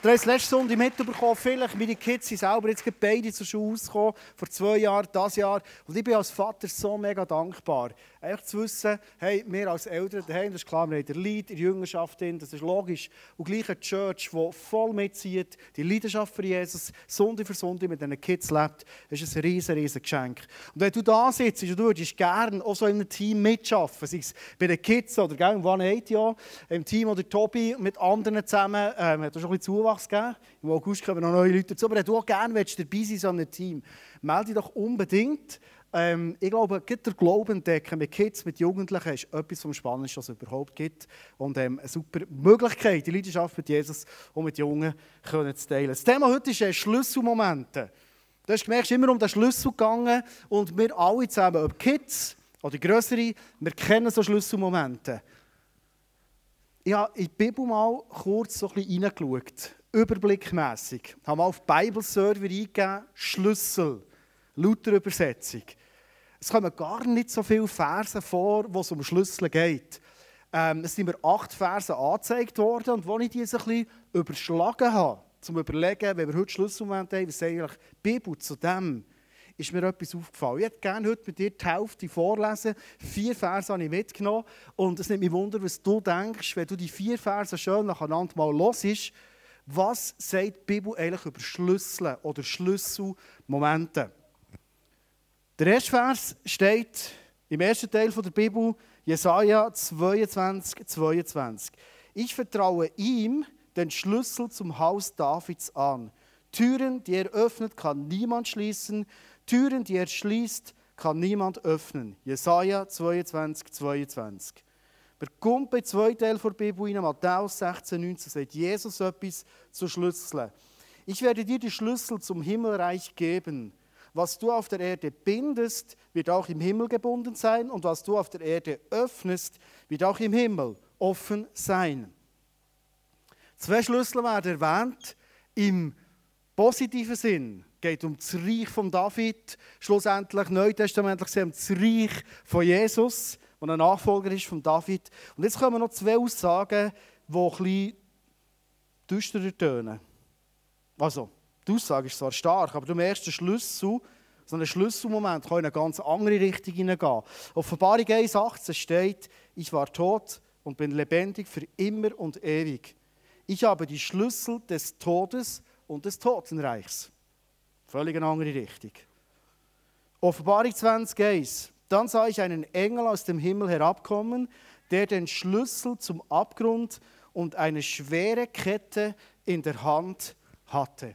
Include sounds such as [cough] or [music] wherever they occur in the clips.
Du hast letzte Sonntag mitbekommen, vielleicht meine Kids sind selber jetzt beide zur Schule gekommen, vor zwei Jahren, das Jahr. Und ich bin als Vater so mega dankbar. Einfach zu wissen, hey, wir als Eltern daheim, das ist klar, wir haben den Leid in der Jüngerschaft drin, das ist logisch. Und gleich eine Church, die voll mitzieht, die Leidenschaft für Jesus, Sonntag für Sonntag mit diesen Kids lebt, ist ein riesen, riesen Geschenk. Und wenn du da sitzt und du würdest gerne auch so in einem Team mitschaffen, sei es bei den Kids oder im One Eight ja, im Team oder Tobi mit anderen zusammen, ähm, hat auch schon ein bisschen Zuwachs gegeben. Im August kommen noch neue Leute dazu. Aber wenn du auch gerne willst, dabei sein so einem Team, melde dich doch unbedingt. Ähm, ich glaube, der Glauben entdecken mit Kids, mit Jugendlichen, ist etwas vom Spannendsten, was es überhaupt gibt. Und ähm, eine super Möglichkeit, die Leidenschaft mit Jesus und mit Jungen können zu teilen. Das Thema heute ist äh, Schlüsselmomente. Du hast gemerkt, es ist immer um den Schlüssel gegangen und wir alle zusammen, ob Kids oder Größere, wir kennen so Schlüsselmomente. Ich habe in die Bibel mal kurz so ein bisschen reingeschaut, überblickmässig. Ich habe mal auf Bibelserver eingegeben, Schlüssel, lauter Übersetzung. Es kommen gar nicht so viele Verse vor, wo es um Schlüssel geht. Ähm, es sind mir acht Verse angezeigt worden und wo ich diese ein bisschen überschlagen habe, zum Überlegen, wenn wir heute Schlüsselmomente haben, was eigentlich die Bibel zu dem ist mir etwas aufgefallen. Ich hätte gerne heute mit dir die Hälfte vorlesen. Vier Verse habe ich mitgenommen. Und es nimmt mich wunder, was du denkst, wenn du die vier Verse schön nacheinander mal hörst. Was sagt die Bibel eigentlich über Schlüssel oder Schlüsselmomente? Der erste Vers steht im ersten Teil der Bibel, Jesaja 22, 22. Ich vertraue ihm den Schlüssel zum Haus Davids an. Türen, die er öffnet, kann niemand schließen. Türen, die er schließt, kann niemand öffnen. Jesaja 22, 22. Wir kommt bei zwei Teilen der Bibel in Matthäus 16, 19, sagt Jesus etwas zu Schlüsseln. Ich werde dir die Schlüssel zum Himmelreich geben. Was du auf der Erde bindest, wird auch im Himmel gebunden sein, und was du auf der Erde öffnest, wird auch im Himmel offen sein. Zwei Schlüssel werden erwähnt im positiven Sinn geht um das Reich von David, schlussendlich neutestamentlich um das Reich von Jesus, der ein Nachfolger ist von David. Und jetzt kommen noch zwei Aussagen, die ein bisschen düsterer tönen. Also, die Aussage ist zwar stark, aber du ersten Schlüssel, so einen Schlüsselmoment, kann in eine ganz andere Richtung hineingehen. Offenbarung 1,18 steht, ich war tot und bin lebendig für immer und ewig. Ich habe die Schlüssel des Todes und des Totenreichs. Völlig eine andere Richtung. Offenbarung 20, Dann sah ich einen Engel aus dem Himmel herabkommen, der den Schlüssel zum Abgrund und eine schwere Kette in der Hand hatte.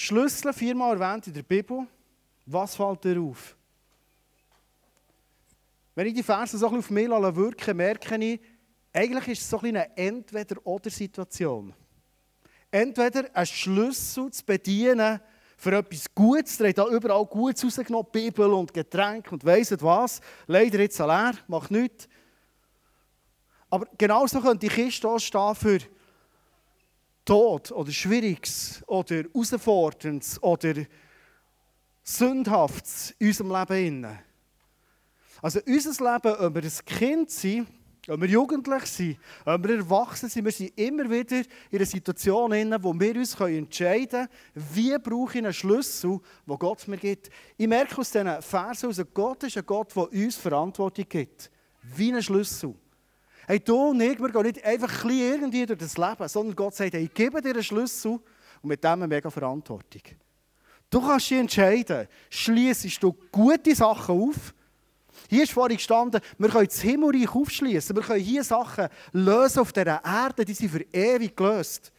Schlüssel viermal erwähnt in der Bibel. Was fällt dir auf? Wenn ich die Verse so ein bisschen auf mich wirken merke ich, eigentlich ist es so ein eine Entweder-Oder-Situation entweder einen Schlüssel zu bedienen für etwas Gutes. Der hat da überall Gutes rausgenommen, Bibel und Getränke und weiss nicht was. Leider jetzt leer, macht nichts. Aber genauso könnte die Kiste auch stehen für Tod oder Schwieriges oder Herausforderndes oder Sündhaftes in unserem Leben. Also unser Leben, ob wir ein Kind sind ob wir jugendlich sind, ob wir erwachsen sind, wir sind immer wieder in einer Situation, wo wir uns entscheiden können, wie brauche ich einen Schlüssel, den Gott mir gibt. Ich merke aus diesen Versen, dass Gott ist ein Gott, der uns Verantwortung gibt. Wie ein Schlüssel. Hey, du und ich, wir gehen nicht einfach ein irgendwie durch das Leben, sondern Gott sagt, hey, ich gebe dir einen Schlüssel und mit dem eine mega Verantwortung. Du kannst dich entscheiden, schließest du gute Sachen auf hier ist vorhin gestanden, wir können das Himmelreich aufschließen. Wir können hier Sachen lösen auf dieser Erde, die sind für ewig gelöst.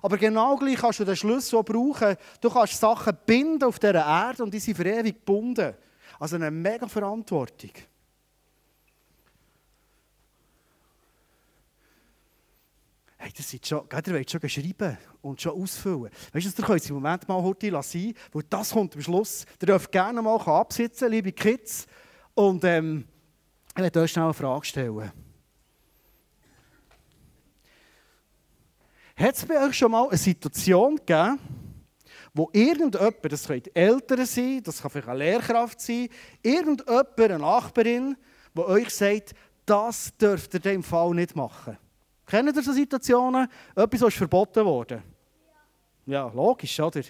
Aber genau gleich kannst du den Schlüssel auch brauchen. Du kannst Sachen binden auf dieser Erde und die sind für ewig gebunden. Also eine mega Verantwortung. Hey, das sind schon, ihr wollt schon schreiben und schon ausfüllen. Weißt du, ihr könnt im Moment mal heute lassen, weil das kommt am Schluss. Ihr dürft gerne mal absitzen, liebe Kids. Und ähm, ich werde euch schnell eine Frage stellen. Hat es bei euch schon mal eine Situation gegeben, wo irgendjemand, das können Eltern sein, das kann vielleicht eine Lehrkraft sein, irgendjemand, eine Nachbarin, die euch sagt, das dürft ihr in dem Fall nicht machen. Kennen ihr so Situationen? Etwas ist verboten worden. Ja, logisch, oder?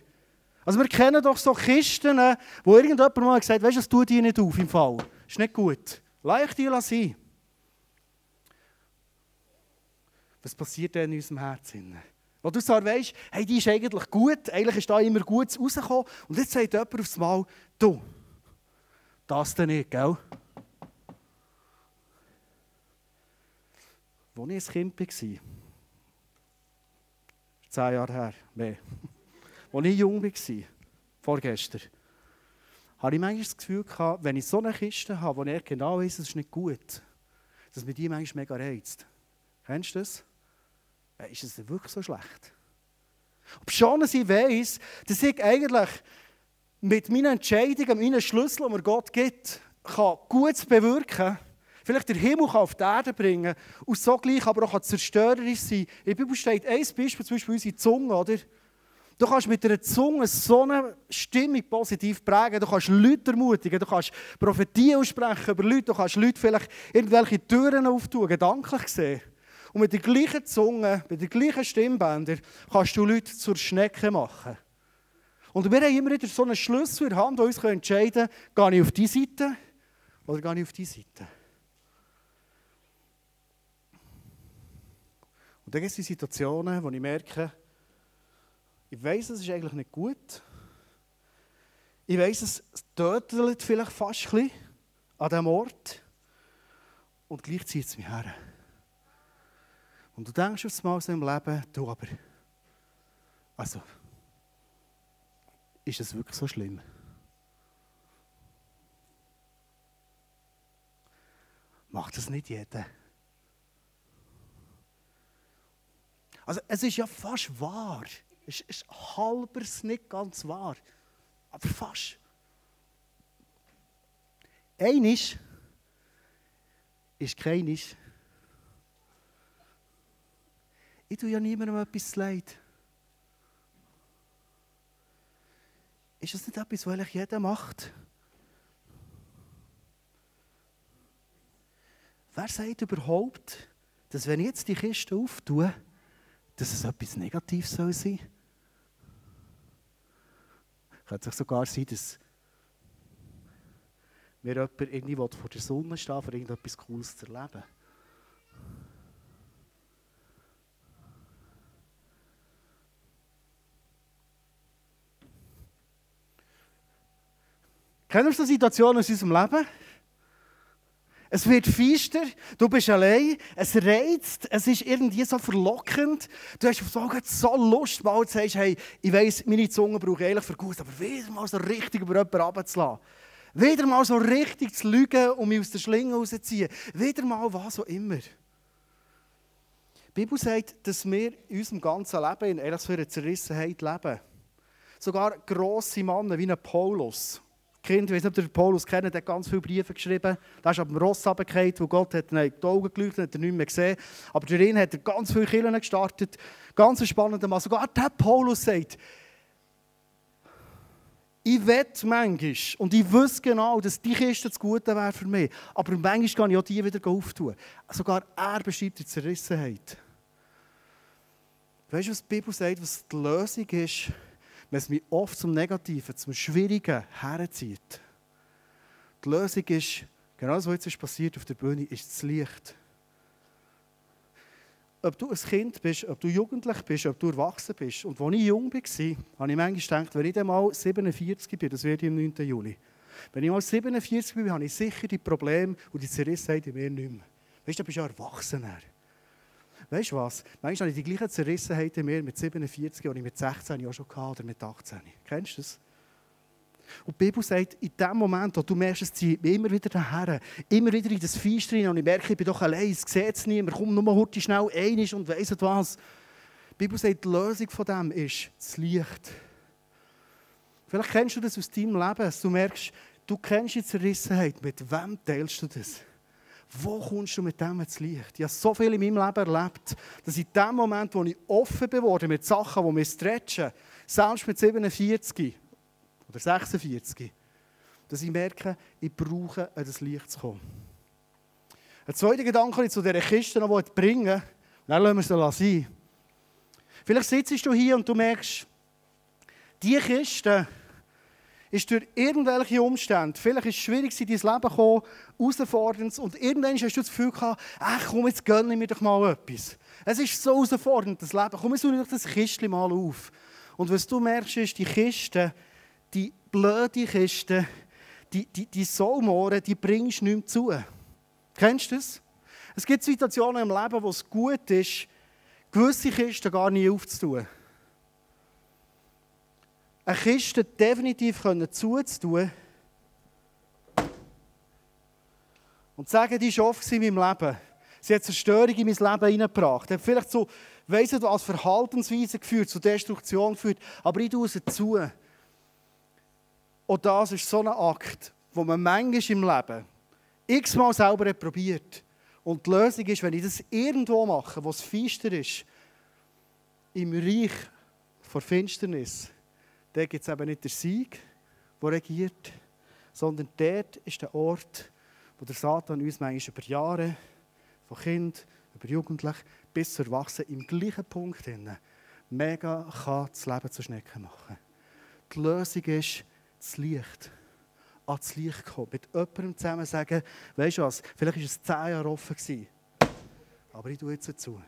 Also wir kennen doch so Kisten, wo irgendjemand mal gesagt hat, weißt du, das tut die nicht auf im Fall. Ist nicht gut. Leicht die sein. Was passiert denn in unserem Herzen? Wo du so weißt, hey, die ist eigentlich gut, eigentlich ist da immer gut rausgekommen. Und jetzt sagt jemand aufs Mal, du, das denn nicht, gell? Als ich ein Kind war, zehn Jahre her, mehr, [laughs] als ich jung war, vorgestern, habe ich manchmal das Gefühl gehabt, wenn ich so eine Kiste habe, wo ich genau weiß, es ist nicht gut, dass mir die manchmal mega reizt. Kennst du das? Ist es wirklich so schlecht? Ob schon ich weiss, dass ich eigentlich mit meinen Entscheidungen, meinen Schlüsseln, die mir Gott gibt, kann Gutes bewirken kann, vielleicht den Himmel auf die Erde bringen und so gleich aber auch zerstörerisch sein. In der Bibel steht ein Beispiel, zum Beispiel unsere Zunge, oder? Du kannst mit einer Zunge so eine Stimmung positiv prägen. Du kannst Leute ermutigen, du kannst Prophetien aussprechen über Leute, du kannst Leute vielleicht irgendwelche Türen auftun, gedanklich sehen. Und mit der gleichen Zunge, mit den gleichen Stimmbändern kannst du Leute zur Schnecke machen. Und wir haben immer wieder so einen Schlüssel in der Hand, der uns entscheiden kann, gehe ich auf diese Seite oder gehe ich auf diese Seite. Und dann gibt es Situationen, wo ich merke, ich weiß, es ist eigentlich nicht gut. Ich weiß, es tötet vielleicht fast ein bisschen an diesem Ort. Und gleich zieht es mich her. Und du denkst aufs Mal so im Leben, du aber, also, ist es wirklich so schlimm? Macht das nicht jeder? Also, es ist ja fast wahr. Es ist halbers nicht ganz wahr. Aber fast. Einisch ist keinisch. Ich tue ja niemandem etwas leid. Ist das nicht etwas, was eigentlich jeder macht? Wer sagt überhaupt, dass wenn ich jetzt die Kiste auftue, dass es etwas Negatives soll sein soll? Könnte es sogar sein, dass mir jemand irgendwie vor der Sonne stehen um irgendetwas Cooles zu erleben. Kennen wir so Situationen aus unserem Leben? Es wird feister, du bist allein, es reizt, es ist irgendwie so verlockend. Du hast so, so Lust, mal zu sagen, hey, ich weiss, meine Zunge eigentlich für gut, aber wieder mal so richtig über jemanden runterzulassen. Wieder mal so richtig zu lügen und mich aus der Schlinge rauszuziehen. Wieder mal was auch immer. Die Bibel sagt, dass wir in unserem ganzen Leben in für eine Zerrissenheit leben. Sogar grosse Männer wie ein Paulus Kind, ich weiß nicht, ob ihr Paulus kennt, der hat ganz viele Briefe geschrieben. Der ist ab dem Ross runtergefallen, wo Gott hat die Augen geleuchtet hat, er nicht mehr gesehen. Aber darin hat er ganz viele Kirchen gestartet. Ganz ein spannender Mann. Sogar der Paulus sagt, ich wette manchmal, und ich wüsste genau, dass die Kiste das Gute wäre für mich, aber manchmal kann ich auch die wieder auftun. Sogar er beschreibt die Zerrissenheit. Weißt du, was die Bibel sagt, was die Lösung ist? Wenn es mich oft zum Negativen, zum Schwierigen herzieht. Die Lösung ist, genau das, was jetzt passiert auf der Bühne, ist das Licht. Ob du ein Kind bist, ob du jugendlich bist, ob du erwachsen bist. Und als ich jung war, habe ich manchmal gedacht, wenn ich dann mal 47 bin, das wird im 9. Juli, wenn ich mal 47 bin, habe ich sicher die Probleme und die Zerrissenheit in mir nicht mehr. Weißt du, du bist ja Erwachsener. Weißt du was? Manchmal habe ich die gleichen Zerrissenheiten mehr mit 47, die mit 16 auch schon hatte oder mit 18. Kennst du das? Und die Bibel sagt, in dem Moment, wo du merkst, es zieht mich immer wieder daher, immer wieder in das Feister rein und ich merke, ich bin doch allein, es sieht es niemand, komm nur mal schnell einig und weiss was. Die Bibel sagt, die Lösung von dem ist das Licht. Vielleicht kennst du das aus deinem Leben, du merkst, du kennst die Zerrissenheit, mit wem teilst du das? Wo kommst du mit dem ins Licht? Ich habe so viel in meinem Leben erlebt, dass in dem Moment, wo ich offen geworden mit Sachen, die mich stretchen, selbst mit 47 oder 46, dass ich merke, ich brauche, an das Licht zu kommen. Ein zweiter Gedanke, den ich zu dieser Kiste noch bringen Dann lassen wir es sein. Vielleicht sitzt du hier und du merkst, die Kiste ist durch irgendwelche Umstände, vielleicht ist es schwierig, in dein Leben gekommen, herausfordernd, und irgendwann hast du das Gefühl gehabt, ach komm, jetzt gönne ich mir doch mal etwas. Es ist so herausfordernd, das Leben. Komm, jetzt doch das Kistchen mal auf. Und was du merkst, ist, die Kiste, die blöde Kiste, die, die, die Soulmohren, die bringst du nicht mehr zu. Kennst du das? Es gibt Situationen im Leben, wo es gut ist, gewisse Kisten gar nicht aufzutun. Eine Kiste definitiv zuzutun und zu sagen, die war oft in meinem Leben. Sie hat Zerstörung in mein Leben hineingebracht. Hat vielleicht so, weiss du, als Verhaltensweise geführt, zu Destruktion geführt, aber ich tue sie zu. Und das ist so ein Akt, wo man manchmal im Leben x-mal selber probiert. Und die Lösung ist, wenn ich das irgendwo mache, wo es finster ist, im Reich vor Finsternis, da gibt es eben nicht den Sieg, der regiert, sondern dort ist der Ort, wo der Satan uns manchmal über Jahre, von Kind über Jugendlich bis zu Erwachsenen im gleichen Punkt hin, mega kann das Leben zu Schnecken machen. Die Lösung ist das Licht. An das Licht kommen. Mit jemandem zusammen sagen, weißt du was, vielleicht war es zehn Jahre offen. Aber ich tue jetzt dazu.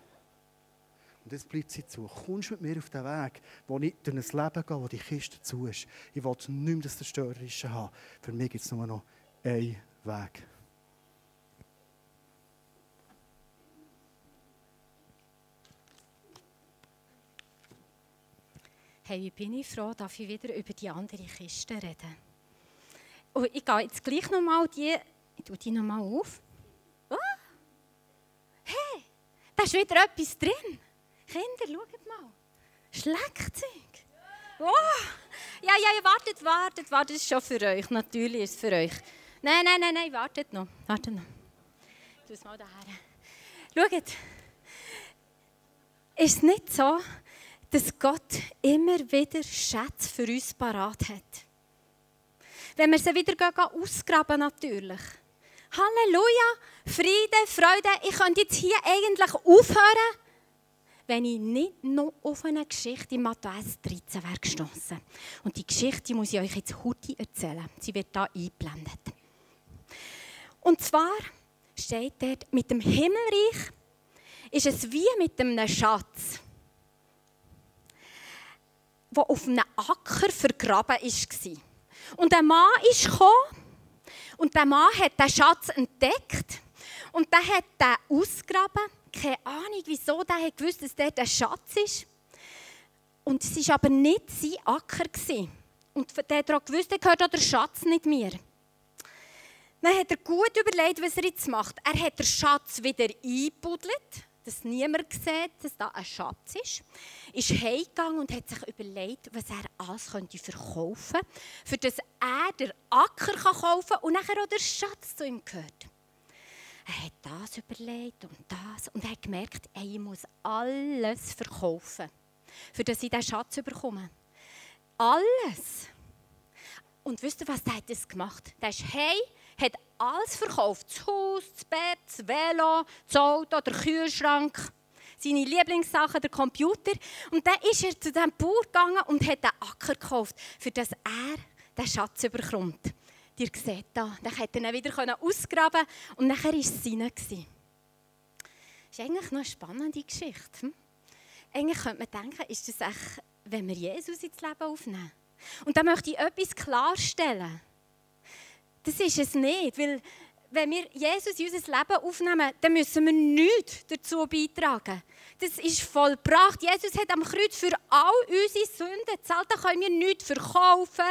Und jetzt bleibt sie zu. Kommst mit mir auf den Weg, wo ich durch ein Leben gehe, wo die Kiste zu ist. Ich will nicht mehr das Zerstörerische haben. Für mich gibt es nur noch einen Weg. Hey, ich bin ich froh, dass ich wieder über die andere Kiste reden. Und ich gehe jetzt gleich nochmal die, ich tue die nochmal auf. Oh. Hey, da ist wieder etwas drin. Kinder, schaut mal. Schlagzeug. Oh. Ja, ja, wartet, wartet, wartet. Das ist schon für euch. Natürlich ist es für euch. Nein, nein, nein, nein, wartet noch. Wartet noch. Tue es mal daher. Schaut. Ist es nicht so, dass Gott immer wieder Schätze für uns parat hat? Wenn wir sie wieder ausgraben, natürlich. Halleluja, Friede, Freude. Ich könnte jetzt hier eigentlich aufhören wenn ich nicht noch auf eine Geschichte in Matthäus 13 wäre gestossen. Und die Geschichte muss ich euch jetzt heute erzählen. Sie wird hier eingeblendet. Und zwar steht dort, mit dem Himmelreich ist es wie mit einem Schatz, der auf einem Acker vergraben war. Und der Mann ist gekommen und der Mann hat den Schatz entdeckt und der hat den ausgraben keine Ahnung, wieso der gewusst dass dort ein Schatz ist. Und es war aber nicht sein Acker. Und der hat auch gewusst, er gehört auch der Schatz nicht mehr. Dann hat er gut überlegt, was er jetzt macht. Er hat den Schatz wieder eingebuddelt, dass niemand sieht, dass da ein Schatz ist. Ist heimgegangen und hat sich überlegt, was er alles könnte verkaufen könnte, dass er den Acker kaufen kann und nachher auch der Schatz zu ihm gehört er hat das überlegt und das und er hat gemerkt, ey, ich muss alles verkaufen, für dass ich diesen Schatz bekomme. Alles. Und wisst ihr, was der hat das gemacht? Der ist hey, hat alles verkauft. Das Haus, das Bett, das Velo, das Auto, der Kühlschrank, seine Lieblingssachen, der Computer. Und dann ist er zu diesem Bauer gegangen und hat den Acker gekauft, für dass er den Schatz bekommt. Ihr seht da, dann konnte er wieder ausgraben und nachher war es seine. Das ist eigentlich noch eine spannende Geschichte. Hm? Eigentlich könnte man denken, ist das echt, wenn wir Jesus ins Leben aufnehmen? Und da möchte ich etwas klarstellen. Das ist es nicht, weil wenn wir Jesus in unser Leben aufnehmen, dann müssen wir nichts dazu beitragen. Das ist vollbracht. Jesus hat am Kreuz für all unsere Sünden gezahlt. Da können wir nichts verkaufen.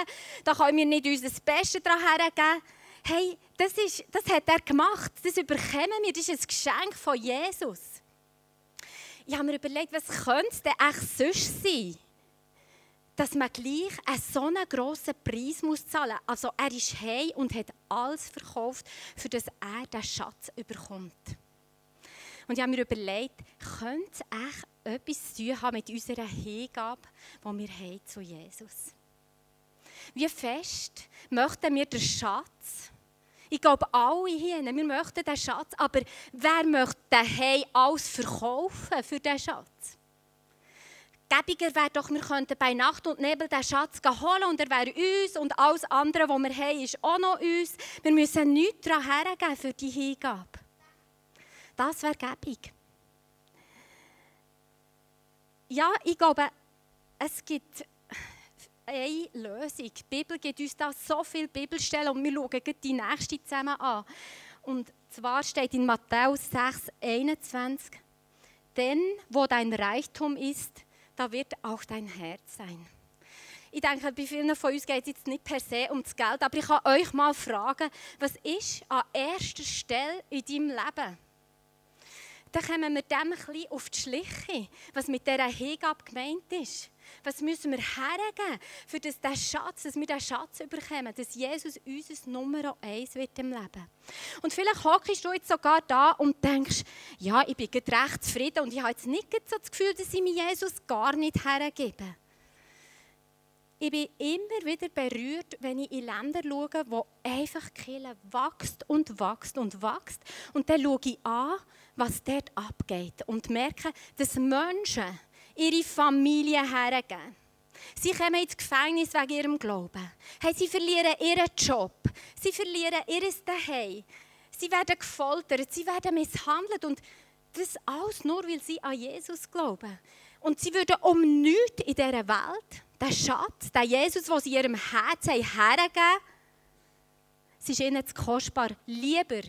Da können wir nicht unser Bestes daran hergeben. Hey, das, ist, das hat er gemacht. Das überkommen wir. Das ist ein Geschenk von Jesus. Ich habe mir überlegt, was könnte es denn echt sonst sein? dass man gleich einen so einen grossen Preis muss zahlen muss. Also er ist heim und hat alles verkauft, für das er den Schatz überkommt. Und ich habe mir überlegt, könnte es echt etwas zu tun haben mit unserer Hingabe, die wir haben zu Jesus? Wie fest möchten wir den Schatz Ich glaube, alle hier, wir möchten den Schatz, aber wer möchte daheim alles verkaufen für diesen Schatz? Gäbiger wäre doch, wir könnten bei Nacht und Nebel den Schatz holen und er wäre uns und alles andere, was wir haben, ist auch noch uns. Wir müssen nichts daran hergeben für die Hingabe. Das wäre gäbig. Ja, ich glaube, es gibt eine Lösung. Die Bibel gibt uns da so viele Bibelstellen und wir schauen die nächste zusammen an. Und zwar steht in Matthäus 6, 21, denn wo dein Reichtum ist, da wird auch dein Herz sein. Ich denke, bei vielen von uns geht es jetzt nicht per se um das Geld, aber ich kann euch mal fragen, was ist an erster Stelle in deinem Leben? Dann kommen wir dem ein auf die Schliche, was mit dieser Hingabe gemeint ist. Was müssen wir hergeben, für das der Schatz, dass wir diesen Schatz bekommen, dass Jesus unser Nummer eins wird im Leben. Und vielleicht hockst du jetzt sogar da und denkst, ja, ich bin recht zufrieden und ich habe jetzt nicht so das Gefühl, dass ich mir Jesus gar nicht hergebe. Ich bin immer wieder berührt, wenn ich in Länder schaue, wo einfach Kirche wächst und wächst und wächst. Und dann schaue ich an, was dort abgeht und merke, dass Menschen ihre Familie hergeben. Sie kommen ins Gefängnis wegen ihrem Glauben. Hey, sie verlieren ihren Job. Sie verlieren ihr Zuhause. Sie werden gefoltert. Sie werden misshandelt. Und das alles nur, weil sie an Jesus glauben. Und sie würden um nichts in dieser Welt, den Schatz, den Jesus, den sie ihrem Herzen hergeben, es ist ihnen zu kostbar. Lieber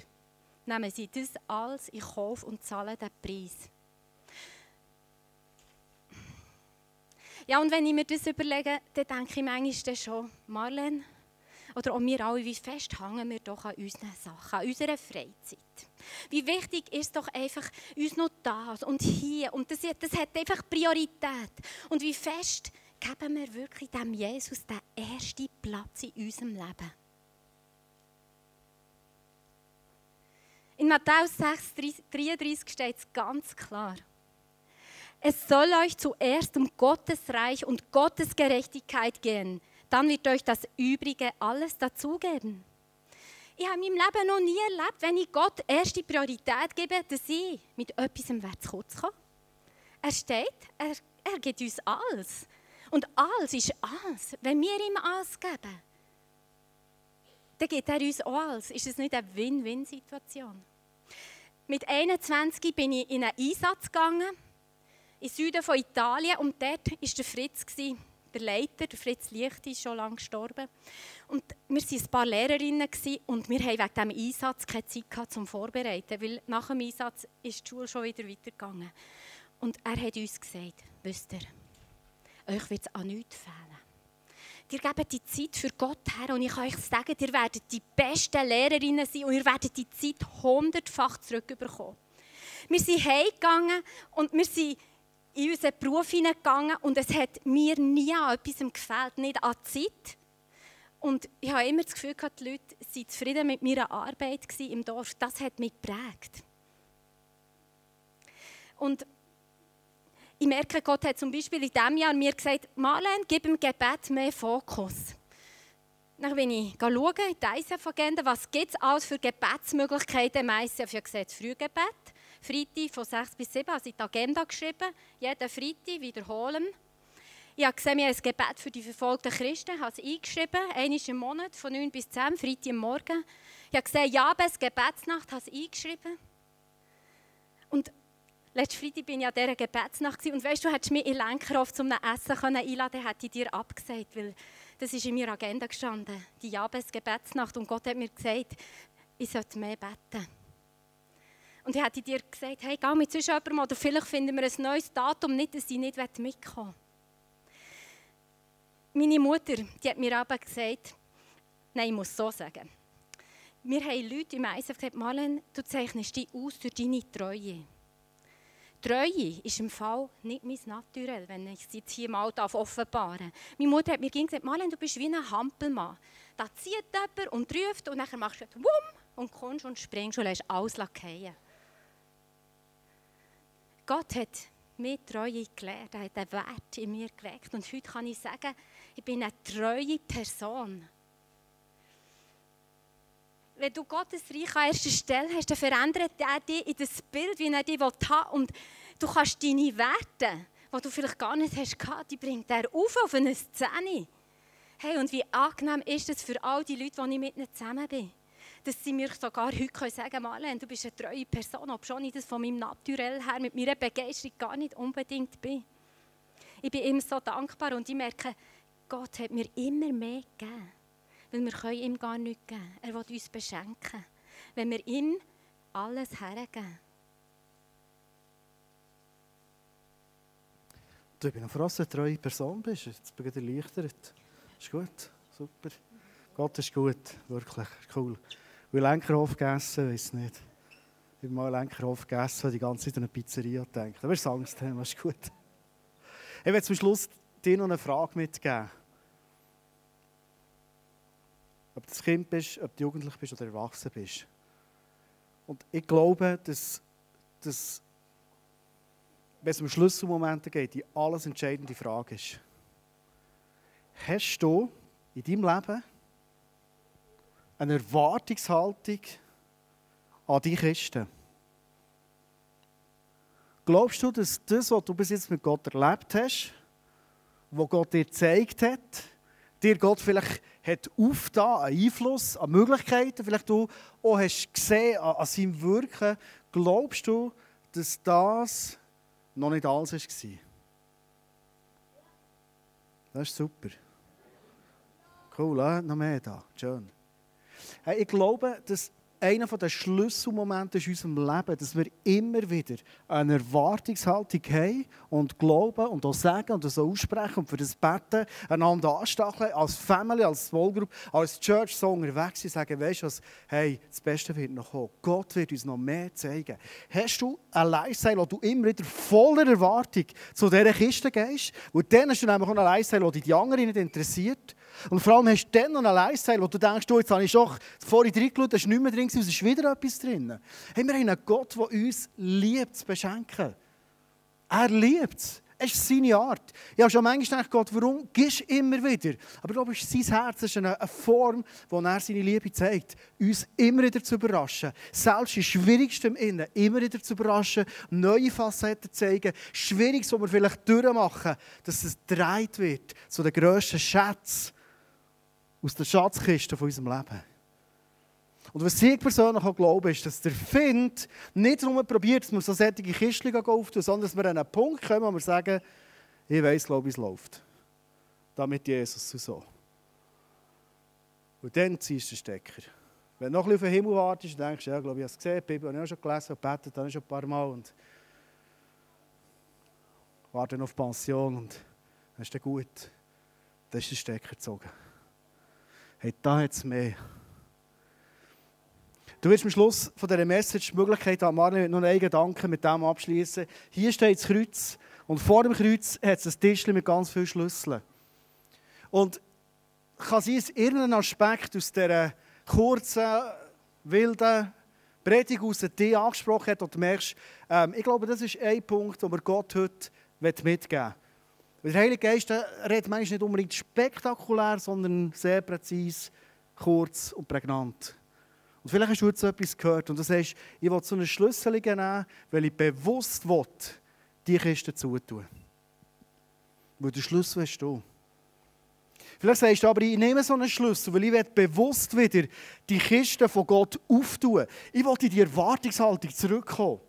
nehmen sie das alles in Kauf und zahlen den Preis. Ja, und wenn ich mir das überlege, dann denke ich manchmal schon, Marlene, oder auch wir alle, wie fest hängen wir doch an unseren Sachen, an unserer Freizeit. Wie wichtig ist doch einfach uns noch das und hier und das, das hat einfach Priorität. Und wie fest geben wir wirklich dem Jesus den ersten Platz in unserem Leben. In Matthäus 6, 33 steht es ganz klar. Es soll euch zuerst um Gottes Reich und Gottes Gerechtigkeit gehen. Dann wird euch das Übrige alles dazugeben. Ich habe in meinem Leben noch nie erlebt, wenn ich Gott erste Priorität gebe, dass ich mit etwas zu kurz komme. Er steht, er, er gibt uns alles. Und alles ist alles. Wenn wir ihm alles geben, dann gibt er uns auch alles. Ist es nicht eine Win-Win-Situation? Mit 21 bin ich in einen Einsatz gegangen im Süden von Italien und dort war der Fritz, der Leiter, der Fritz Lichti, ist schon lange gestorben. Und wir waren ein paar Lehrerinnen und wir hatten wegen diesem Einsatz keine Zeit gehabt, zum Vorbereiten, weil nach dem Einsatz ist die Schule schon wieder weitergegangen. Und er hat uns gesagt, wisst ihr, euch wird es an nichts fehlen. Ihr gebt die Zeit für Gott her und ich kann euch sagen, ihr werdet die besten Lehrerinnen sein und ihr werdet die Zeit hundertfach zurückbekommen. Wir sind heimgegangen und wir sind in unseren Beruf hineingegangen und es hat mir nie an etwas gefällt, nicht an Zeit. Und ich habe immer das Gefühl, die Leute waren zufrieden mit meiner Arbeit im Dorf. Das hat mich geprägt. Und ich merke, Gott hat zum Beispiel in diesem Jahr mir gesagt, Marlene, gib im Gebet mehr Fokus. Dann bin ich schauen in die ICF-Agenda, was gibt es alles für Gebetsmöglichkeiten im ICF. Ich habe gesagt, Frühgebet, Freitag von 6 bis 7, also in die Agenda geschrieben, jeden Freitag wiederholen. Ich habe gesehen, wir haben ein Gebet für die verfolgten Christen, habe es eingeschrieben, einmal im Monat, von 9 bis 10, Freitag am Morgen. Ich habe gesehen, Jabes Gebetsnacht, habe es eingeschrieben. Und letzten Freitag war ich an dieser Gebetsnacht und weißt du, hättest mich in Lenkerhof zum Essen einladen können, hätte ich dir abgesagt, weil das ist in meiner Agenda gestanden, die Jabes Gebetsnacht. Und Gott hat mir gesagt, ich sollte mehr beten. Und ich hätte dir gesagt, hey, geh mit sonst jemandem oder vielleicht finden wir ein neues Datum, nicht, dass sie nicht mitkommen Meine Mutter die hat mir aber gesagt, nein, ich muss so sagen. Wir haben Leute im Eisen gesagt, Marlene, du zeichnest dich aus durch deine Treue. Treue ist im Fall nicht mein Naturell, wenn ich es jetzt hier mal offenbaren darf. Meine Mutter hat mir gesagt, Marlene, du bist wie ein Hampelmann. Da zieht jemand und ruft und dann machst du Wumm und kommst und springst und lässt alles fallen. Gott hat mir Treue gelehrt, er hat einen Wert in mir geweckt. Und heute kann ich sagen, ich bin eine treue Person. Wenn du Gottes Reich an erster Stelle hast, dann verändert er dich in das Bild, wie er dich haben will. Und du kannst deine Werte, die du vielleicht gar nicht hast, die bringt er auf auf eine Szene. Hey, und wie angenehm ist es für all die Leute, die ich mit ihnen zusammen bin, dass sie mir sogar heute sagen können, du bist eine treue Person, obwohl ich das von meinem Naturell her mit meiner Begeisterung gar nicht unbedingt bin. Ich bin ihm so dankbar und ich merke, Gott hat mir immer mehr gegeben. Weil wir können ihm gar nichts geben. Er will uns beschenken. Wenn wir ihm alles hergeben. Du, du eine treue Person bist. Jetzt bin ich erleichtert. Ist gut, super. Gott ist gut, wirklich, cool. Ich habe Lenkerhof gegessen, weiß nicht. Ich habe mal Lenkerhof gegessen, die ganze Zeit an eine Pizzeria gedacht. Aber ist Angst, das ist gut. Ich werde zum Schluss dir noch eine Frage mitgeben. Ob du Kind bist, ob du jugendlich bist oder erwachsen bist. Und ich glaube, dass, dass wenn es um Schlüsselmomente geht, die alles entscheidende Frage ist. Hast du in deinem Leben eine Erwartungshaltung an die Christen? Glaubst du, dass das, was du bis jetzt mit Gott erlebt hast, was Gott dir gezeigt hat, dir Gott vielleicht hat aufgetan, einen Einfluss, an Möglichkeiten, vielleicht du auch hast gesehen an, an seinem Wirken, glaubst du, dass das noch nicht alles war? Das ist super. Cool, eh? noch mehr da. Schön. Hey, ich glaube, dass einer der Schlüsselmomente in unserem Leben, dass wir immer wieder eine Erwartungshaltung haben und glauben und auch sagen und das aussprechen und für das Beten einander anstacheln, als Family, als Smallgroup, als Church so unterwegs sind, sagen, weißt du was, hey, das Beste wird noch kommen. Gott wird uns noch mehr zeigen. Hast du ein Lifestyle, wo du immer wieder voller Erwartung zu dieser Kiste gehst? Und dann hast du nämlich auch ein Lifestyle, der dich die anderen nicht interessiert. Und vor allem hast du dann noch einen Lifestyle, wo du denkst, du, jetzt habe ich doch vorhin reingeschaut, da ist nicht mehr drin, es ist wieder etwas drin. Hey, wir haben einen Gott, der uns liebt zu beschenken. Er liebt es. Es ist seine Art. Ich habe schon manchmal gedacht, Gott, warum gehst du immer wieder? Aber ich glaube, sein Herz, ist eine, eine Form, wo er seine Liebe zeigt. Uns immer wieder zu überraschen. Selbst im Schwierigsten Innen immer wieder zu überraschen, neue Facetten zeigen. Schwieriges, was wir vielleicht durchmachen, dass es gedreht wird zu den grössten Schätzen aus der Schatzkiste von unserem Leben. Und was ich persönlich auch glaube, ist, dass der Find nicht nur probiert, dass wir so solche Kistchen auftun, sondern dass wir an einen Punkt kommen, wo wir sagen, ich weiß, glaube ich, es läuft. Damit Jesus so. Und dann ziehst du den Stecker. Wenn du noch ein bisschen auf den Himmel wartest, denkst du, ja, glaube ich, habe es gesehen, die Bibel habe ich auch schon gelesen, und betet habe ich schon ein paar Mal und warte auf Pension und dann ist dann gut. Dann ist der Stecker gezogen hey, da hat es mehr. Du wirst am Schluss von dieser Message die Möglichkeit haben, Marlene, noch einen Gedanken mit dem abschließen. Hier steht das Kreuz und vor dem Kreuz hat es ein Tischchen mit ganz vielen Schlüsseln. Und kann sein, dass irgendein Aspekt aus dieser kurzen, wilden Predigt aus dir angesprochen hat und merkst, ähm, ich glaube, das ist ein Punkt, den wir Gott heute mitgeben will. Der Heilige Geist redet manchmal nicht unbedingt spektakulär, sondern sehr präzise, kurz und prägnant. Und vielleicht hast du jetzt etwas gehört und du sagst, ich will so eine Schlüssel nehmen, weil ich bewusst will, die Kiste zutun. Weil der Schlüssel hast du. Vielleicht sagst du aber, ich nehme so einen Schlüssel, weil ich bewusst wieder die Kiste von Gott auftun. Ich will in die Erwartungshaltung zurückkommen.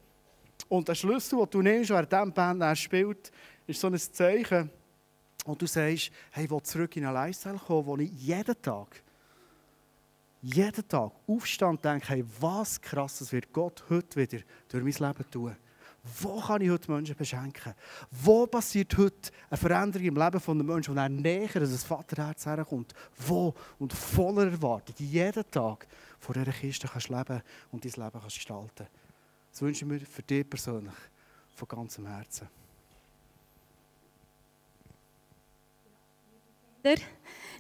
Und der Schlüssel, den du nimmst, während diesem Band spielt, ist so ein Zeichen, wo du sagst, hey, ich will zurück in einen Lifestyle kommen, wo ich jeden Tag, jeden Tag aufstand und denke, hey, was krasses wird Gott heute wieder durch mein Leben tun. Wo kann ich heute Menschen beschenken? Wo passiert heute eine Veränderung im Leben von einem Menschen, wo er näher an das Vaterherz herkommt? Wo? Und voller Erwartung, jeden Tag vor dieser Kiste kannst leben und dein Leben kannst gestalten. Das wünsche ich mir für dich persönlich von ganzem Herzen.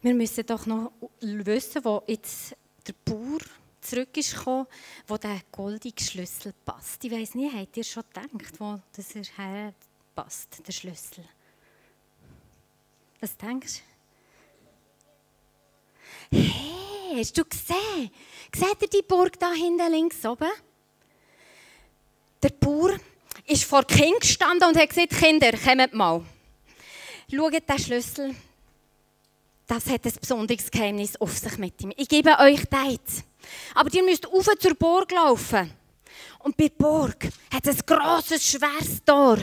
Wir müssen doch noch wissen, wo jetzt der Bauer zurück ist wo der goldige Schlüssel passt. Ich weiß nicht, habt ihr schon gedacht, wo das her passt, der Schlüssel? Was denkst du? Hey? Hast du gesehen? Seht ihr die Burg da hinten links oben? Der Bauer ist vor Kind gestanden und hat gesagt, Kinder, kommt mal. Schaut den Schlüssel. Das hat ein besonderes Geheimnis auf sich mit ihm. Ich gebe euch jetzt. Aber ihr müsst auf zur Burg laufen. Und bei der Burg hat es ein grosses, schweres Tor.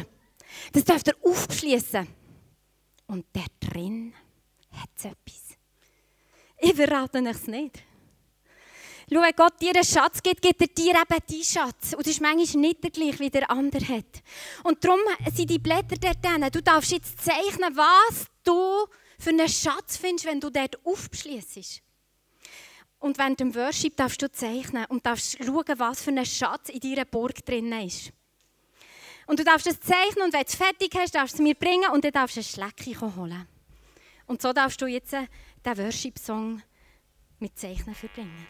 Das dürft ihr aufschließen. Und da drin hat es etwas. Ich verrate es nicht. Schau, wenn Gott dir einen Schatz gibt, gibt er dir eben deinen Schatz. Und das ist manchmal nicht der gleiche, wie der andere hat. Und darum sind die Blätter dort drin. Du darfst jetzt zeichnen, was du für einen Schatz findest, wenn du dort aufschließt. Und während dem Worship darfst du zeichnen und darfst schauen, was für ein Schatz in deiner Burg drin ist. Und du darfst es zeichnen und wenn du es fertig hast, darfst du es mir bringen und dann darfst du ein Schleckchen holen. Und so darfst du jetzt den Worship-Song mit Zeichnen verbringen.